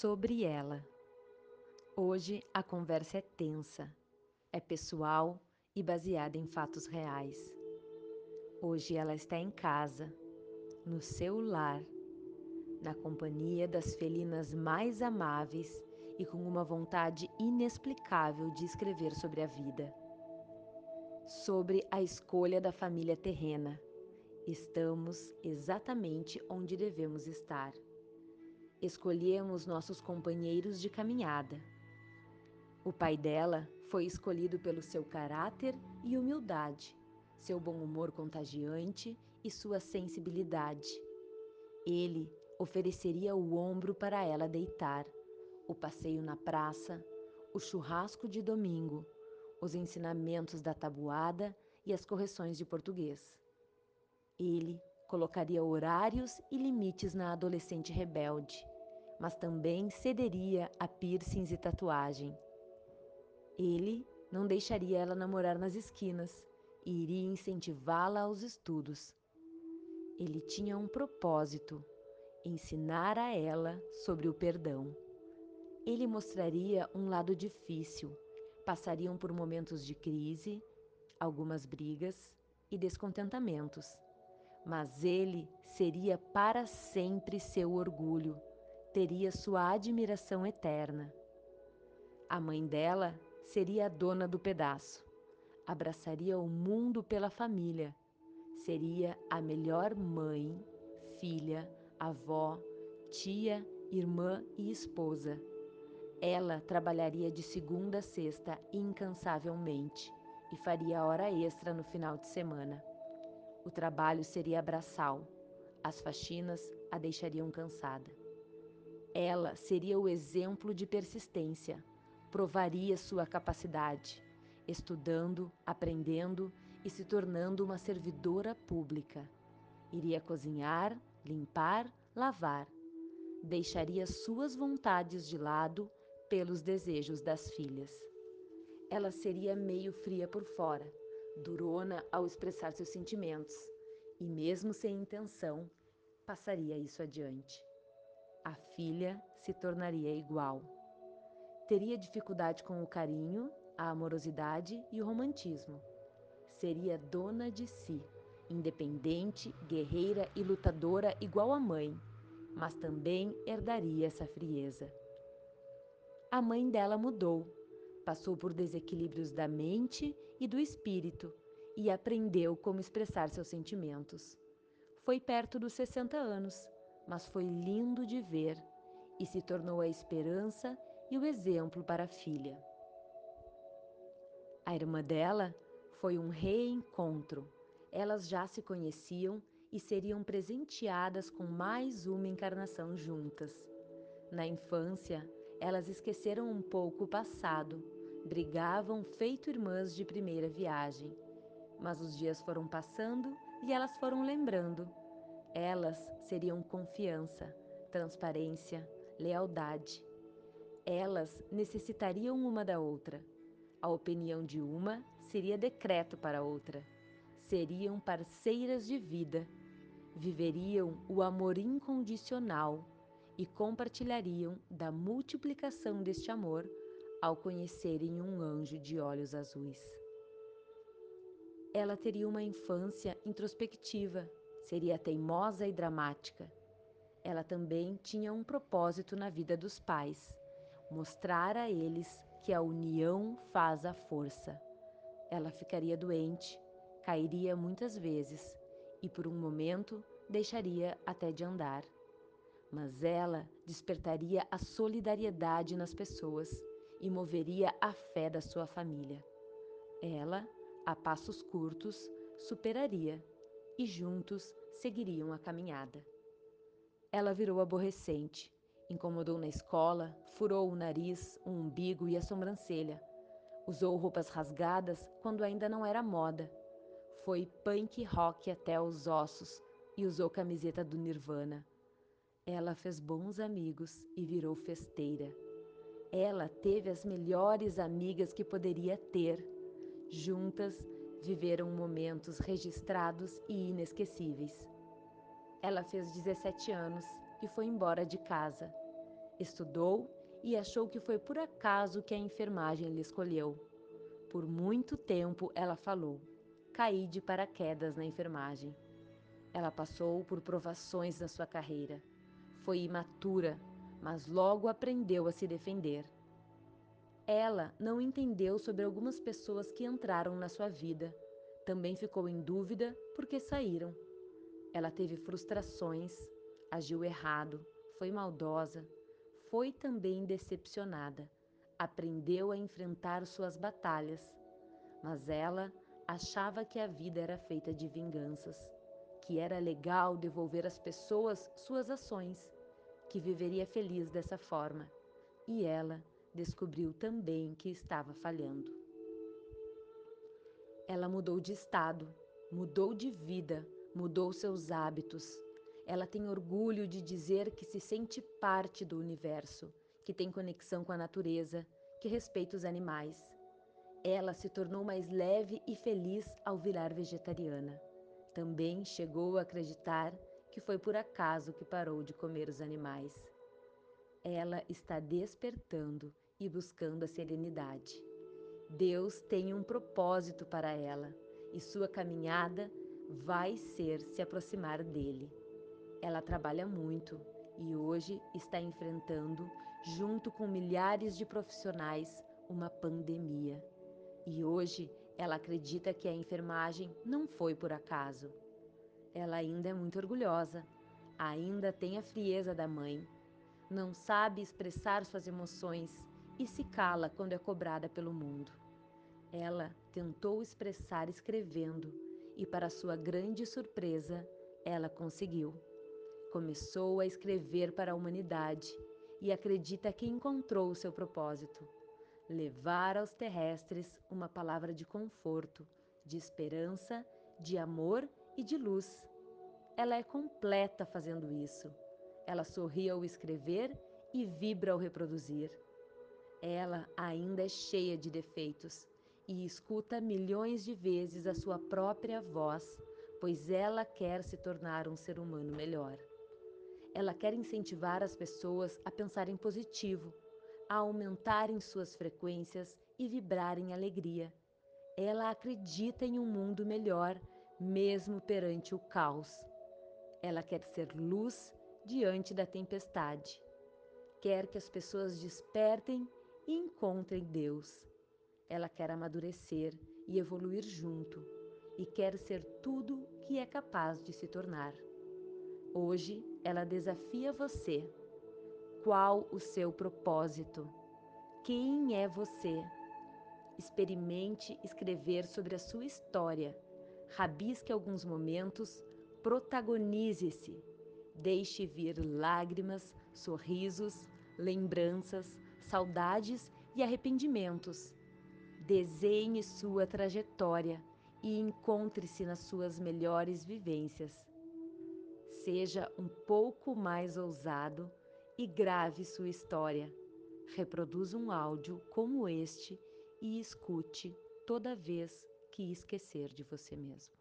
sobre ela. Hoje a conversa é tensa, é pessoal e baseada em fatos reais. Hoje ela está em casa, no seu lar, na companhia das felinas mais amáveis e com uma vontade inexplicável de escrever sobre a vida. Sobre a escolha da família terrena. Estamos exatamente onde devemos estar. Escolhemos nossos companheiros de caminhada. O pai dela foi escolhido pelo seu caráter e humildade, seu bom humor contagiante e sua sensibilidade. Ele ofereceria o ombro para ela deitar, o passeio na praça, o churrasco de domingo, os ensinamentos da tabuada e as correções de português. Ele colocaria horários e limites na adolescente rebelde, mas também cederia a piercings e tatuagem. Ele não deixaria ela namorar nas esquinas e iria incentivá-la aos estudos. Ele tinha um propósito: ensinar a ela sobre o perdão. Ele mostraria um lado difícil, passariam por momentos de crise, algumas brigas e descontentamentos mas ele seria para sempre seu orgulho, teria sua admiração eterna. A mãe dela seria a dona do pedaço, abraçaria o mundo pela família, seria a melhor mãe, filha, avó, tia, irmã e esposa. Ela trabalharia de segunda a sexta incansavelmente e faria hora extra no final de semana. O trabalho seria braçal, as faxinas a deixariam cansada. Ela seria o exemplo de persistência, provaria sua capacidade, estudando, aprendendo e se tornando uma servidora pública. Iria cozinhar, limpar, lavar. Deixaria suas vontades de lado pelos desejos das filhas. Ela seria meio fria por fora, durona ao expressar seus sentimentos, e mesmo sem intenção, passaria isso adiante. A filha se tornaria igual. Teria dificuldade com o carinho, a amorosidade e o romantismo. Seria dona de si, independente, guerreira e lutadora igual a mãe, mas também herdaria essa frieza. A mãe dela mudou Passou por desequilíbrios da mente e do espírito e aprendeu como expressar seus sentimentos. Foi perto dos 60 anos, mas foi lindo de ver e se tornou a esperança e o exemplo para a filha. A irmã dela foi um reencontro. Elas já se conheciam e seriam presenteadas com mais uma encarnação juntas. Na infância, elas esqueceram um pouco o passado, brigavam feito irmãs de primeira viagem. Mas os dias foram passando e elas foram lembrando. Elas seriam confiança, transparência, lealdade. Elas necessitariam uma da outra. A opinião de uma seria decreto para a outra. Seriam parceiras de vida. Viveriam o amor incondicional e compartilhariam da multiplicação deste amor ao conhecerem um anjo de olhos azuis. Ela teria uma infância introspectiva, seria teimosa e dramática. Ela também tinha um propósito na vida dos pais: mostrar a eles que a união faz a força. Ela ficaria doente, cairia muitas vezes e, por um momento, deixaria até de andar mas ela despertaria a solidariedade nas pessoas e moveria a fé da sua família. Ela, a passos curtos, superaria e juntos seguiriam a caminhada. Ela virou aborrecente, incomodou na escola, furou o nariz, o umbigo e a sobrancelha. Usou roupas rasgadas quando ainda não era moda. Foi punk rock até os ossos e usou camiseta do Nirvana. Ela fez bons amigos e virou festeira. Ela teve as melhores amigas que poderia ter. Juntas, viveram momentos registrados e inesquecíveis. Ela fez 17 anos e foi embora de casa. Estudou e achou que foi por acaso que a enfermagem lhe escolheu. Por muito tempo ela falou: caí de paraquedas na enfermagem. Ela passou por provações na sua carreira. Foi imatura, mas logo aprendeu a se defender. Ela não entendeu sobre algumas pessoas que entraram na sua vida. Também ficou em dúvida porque saíram. Ela teve frustrações, agiu errado, foi maldosa, foi também decepcionada. Aprendeu a enfrentar suas batalhas, mas ela achava que a vida era feita de vinganças, que era legal devolver às pessoas suas ações, que viveria feliz dessa forma. E ela descobriu também que estava falhando. Ela mudou de estado, mudou de vida, mudou seus hábitos, ela tem orgulho de dizer que se sente parte do universo, que tem conexão com a natureza, que respeita os animais. Ela se tornou mais leve e feliz ao virar vegetariana. Também chegou a acreditar que foi por acaso que parou de comer os animais. Ela está despertando e buscando a serenidade. Deus tem um propósito para ela e sua caminhada vai ser se aproximar dele. Ela trabalha muito e hoje está enfrentando, junto com milhares de profissionais, uma pandemia. E hoje ela acredita que a enfermagem não foi por acaso. Ela ainda é muito orgulhosa, ainda tem a frieza da mãe, não sabe expressar suas emoções e se cala quando é cobrada pelo mundo. Ela tentou expressar escrevendo e, para sua grande surpresa, ela conseguiu. Começou a escrever para a humanidade e acredita que encontrou seu propósito: levar aos terrestres uma palavra de conforto, de esperança, de amor e de luz. Ela é completa fazendo isso. Ela sorri ao escrever e vibra ao reproduzir. Ela ainda é cheia de defeitos e escuta milhões de vezes a sua própria voz, pois ela quer se tornar um ser humano melhor. Ela quer incentivar as pessoas a pensarem positivo, a aumentarem suas frequências e vibrar em alegria. Ela acredita em um mundo melhor, mesmo perante o caos. Ela quer ser luz diante da tempestade. Quer que as pessoas despertem e encontrem Deus. Ela quer amadurecer e evoluir junto e quer ser tudo que é capaz de se tornar. Hoje ela desafia você. Qual o seu propósito? Quem é você? Experimente escrever sobre a sua história. Rabisque alguns momentos, protagonize-se. Deixe vir lágrimas, sorrisos, lembranças, saudades e arrependimentos. Desenhe sua trajetória e encontre-se nas suas melhores vivências. Seja um pouco mais ousado e grave sua história. Reproduza um áudio como este e escute toda vez que esquecer de você mesmo.